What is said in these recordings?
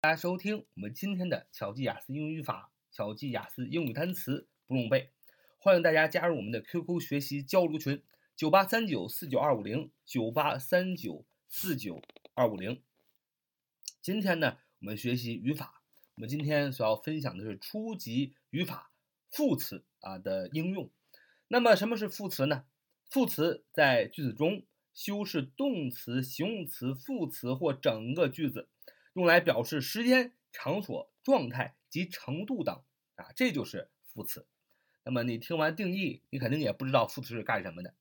大家收听我们今天的巧记雅思英语语法，巧记雅思英语单词不用背。欢迎大家加入我们的 QQ 学习交流群：九八三九四九二五零九八三九四九二五零。今天呢，我们学习语法。我们今天所要分享的是初级语法副词啊的应用。那么什么是副词呢？副词在句子中修饰动词、形容词、副词或整个句子，用来表示时间、场所、状态及程度等啊，这就是副词。那么你听完定义，你肯定也不知道副词是干什么的。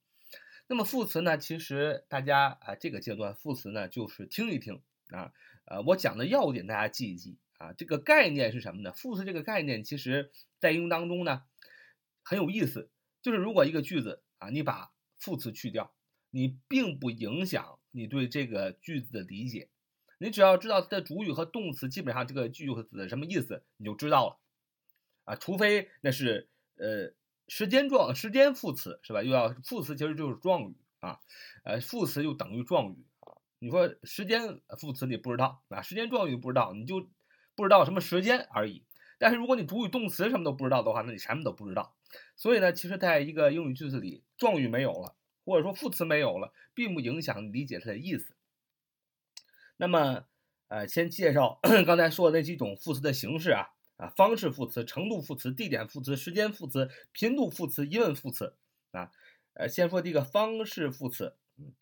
那么副词呢，其实大家啊这个阶段副词呢就是听一听啊，呃我讲的要点大家记一记啊。这个概念是什么呢？副词这个概念其实在应用当中呢很有意思。就是如果一个句子啊，你把副词去掉，你并不影响你对这个句子的理解。你只要知道它的主语和动词，基本上这个句子什么意思你就知道了啊。除非那是呃时间状时间副词是吧？又要副词其实就是状语啊，呃副词就等于状语啊。你说时间副词你不知道啊，时间状语不知道，你就不知道什么时间而已。但是如果你主语动词什么都不知道的话，那你什么都不知道。所以呢，其实在一个英语句子里，状语没有了，或者说副词没有了，并不影响理解它的意思。那么，呃，先介绍 刚才说的那几种副词的形式啊啊，方式副词、程度副词、地点副词、时间副词、频度副词、疑问副词啊。呃，先说第一个方式副词，嗯，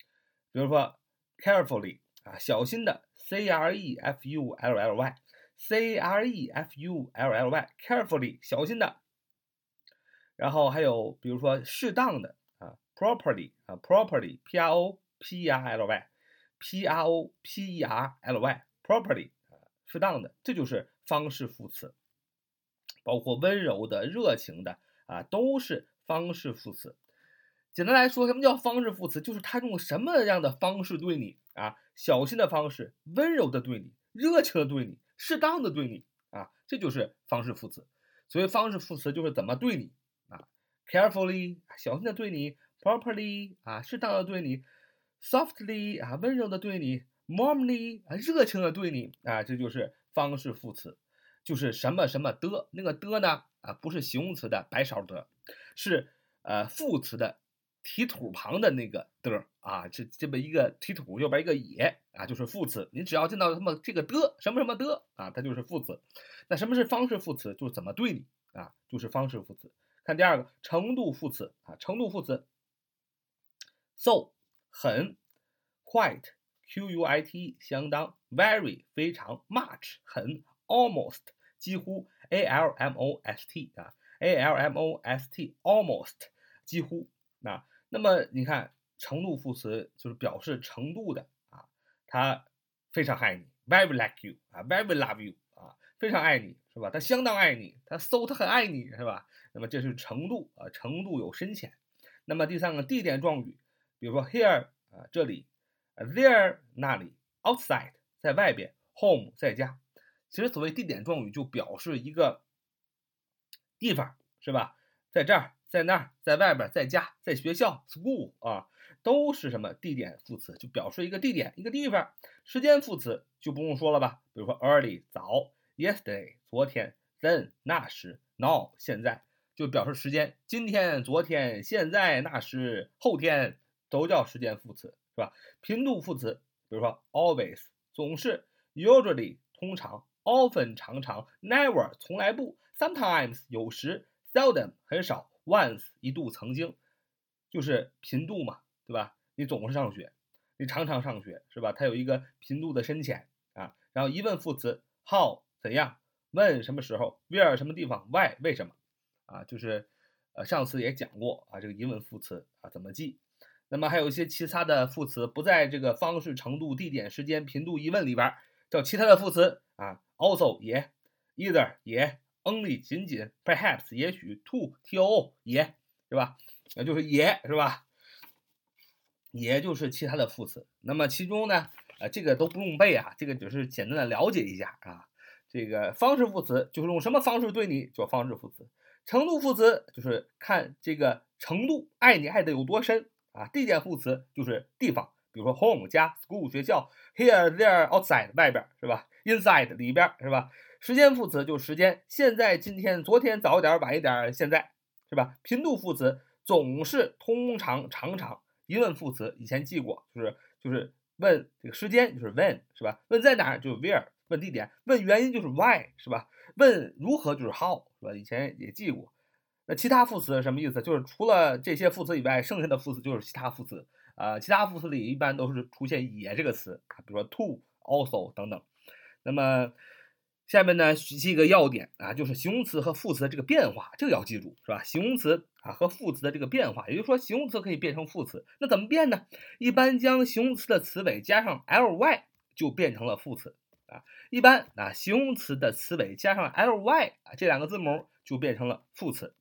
比如说 carefully 啊，小心的，c r e f u l l y，c r e f u l l y，carefully 小心的。然后还有比如说适当的啊，properly 啊，properly p r o p e r l y properly，properly，适当的，这就是方式副词，包括温柔的、热情的啊，都是方式副词。简单来说，什么叫方式副词？就是他用什么样的方式对你啊，小心的方式，温柔的对你，热情的对你，适当的对你啊，这就是方式副词。所以方式副词就是怎么对你啊。Carefully，小心的对你；properly，啊，适当的对你；softly，啊，温柔的对你；warmly，啊，热情的对你。啊，这就是方式副词，就是什么什么的。那个的呢，啊，不是形容词的白勺的，是呃副词的提土旁的那个的啊，这这么一个提土右边一个也啊，就是副词。你只要见到他们这个的什么什么的啊，它就是副词。那什么是方式副词？就是怎么对你啊，就是方式副词。看第二个程度副词啊，程度副词，so 很，quite q u i t 相当，very 非常，much 很，almost 几乎，a l m o s t 啊，a l m o s t almost 几乎。啊，那么你看程度副词就是表示程度的啊，他非常爱你，very like you 啊，very love you 啊，非常爱你是吧？他相当爱你，他 so 他很爱你是吧？那么这是程度啊，程度有深浅。那么第三个地点状语，比如说 here 啊，这里；there 那里；outside 在外边；home 在家。其实所谓地点状语就表示一个地方，是吧？在这儿，在那儿，在外边，在家，在学校；school 啊，都是什么地点副词，就表示一个地点，一个地方。时间副词就不用说了吧，比如说 early 早；yesterday 昨天；then 那时；now 现在。就表示时间，今天、昨天、现在、那时、后天都叫时间副词，是吧？频度副词，比如说 always 总是，usually 通常，often 常常，never 从来不，sometimes 有时，seldom 很少，once 一度曾经，就是频度嘛，对吧？你总是上学，你常常上学，是吧？它有一个频度的深浅啊。然后疑问副词 how 怎样，问什么时候，where 什么地方，why 为什么。啊，就是，呃，上次也讲过啊，这个疑问副词啊怎么记？那么还有一些其他的副词不在这个方式、程度、地点、时间、频度、疑问里边，叫其他的副词啊，also 也，either 也，only 仅仅，perhaps 也许，to t o 也，是吧？那就是也是吧？也就是其他的副词。那么其中呢，呃，这个都不用背啊，这个只是简单的了解一下啊。这个方式副词就是用什么方式对你，叫方式副词。程度副词就是看这个程度，爱你爱的有多深啊。地点副词就是地方，比如说 home 家、school 学校 here there outside 外边是吧？inside 里边是吧？时间副词就是时间，现在、今天、昨天、早一点、晚一点、现在是吧？频度副词总是、通常、常常。疑问副词以前记过，就是就是问这个时间就是 when 是吧？问在哪儿就是 where，问地点，问原因就是 why 是吧？问如何就是 how 是吧？以前也记过。那其他副词什么意思？就是除了这些副词以外，剩下的副词就是其他副词啊。其他副词里一般都是出现也这个词，比如说 to、also 等等。那么下面呢，记一个要点啊，就是形容词和副词的这个变化，这个要记住是吧？形容词啊和副词的这个变化，也就是说形容词可以变成副词，那怎么变呢？一般将形容词的词尾加上 ly 就变成了副词啊。一般啊，形容词的词尾加上 ly 啊这两个字母就变成了副词。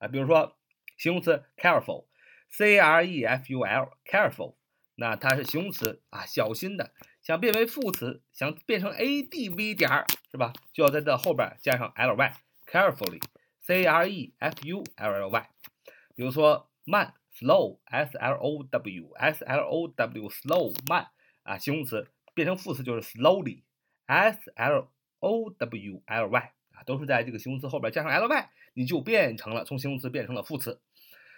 啊，比如说形容词 careful，c r e f u l，careful，那它是形容词啊，小心的。想变为副词，想变成 a d v 点儿是吧？就要在这后边加上 l y，carefully，c r e f u l l y。比如说慢，slow，s l o w，s l o w，slow 慢啊，形容词变成副词就是 slowly，s l o w l y。都是在这个形容词后边加上 ly，你就变成了从形容词变成了副词。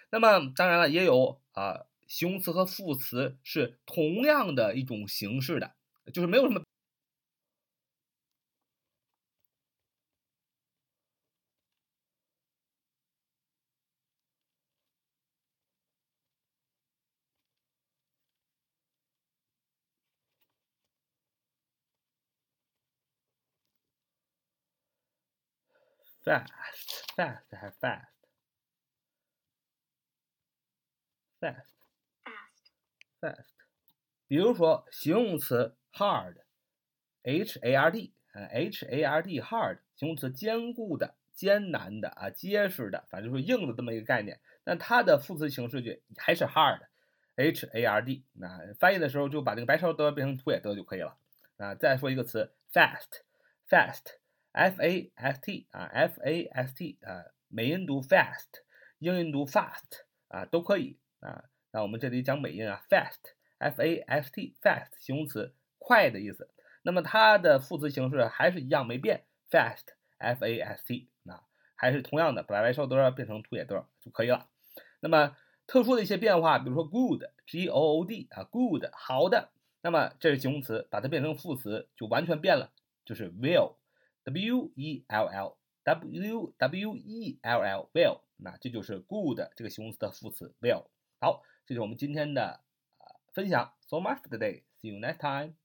那么当然了，也有啊，形容词和副词是同样的一种形式的，就是没有什么。Fast fast 还是 fast fast fast，比如说形容词 hard h a r d 啊 h a r d hard 形容词坚固的、艰难的啊、结实的，反正就是硬的这么一个概念。那它的副词形式就还是 hard h a r d。那翻译的时候就把这个白烧得变成土也得就可以了。啊，再说一个词 fast fast。F a s t 啊，f a s t 啊，美音读 fast，英音读 fast 啊，都可以啊。那我们这里讲美音啊，fast，f a s t fast 形容词，快的意思。那么它的副词形式还是一样没变，fast，f a s t 啊，还是同样的，把白烧德变成土野德就可以了。那么特殊的一些变化，比如说 good，g o o d 啊，good 好的，那么这是形容词，把它变成副词就完全变了，就是 will。W e l l w w e l l well，那这就是 good 这个形容词的副词 well。好，这是我们今天的呃分享。So much for today. See you next time.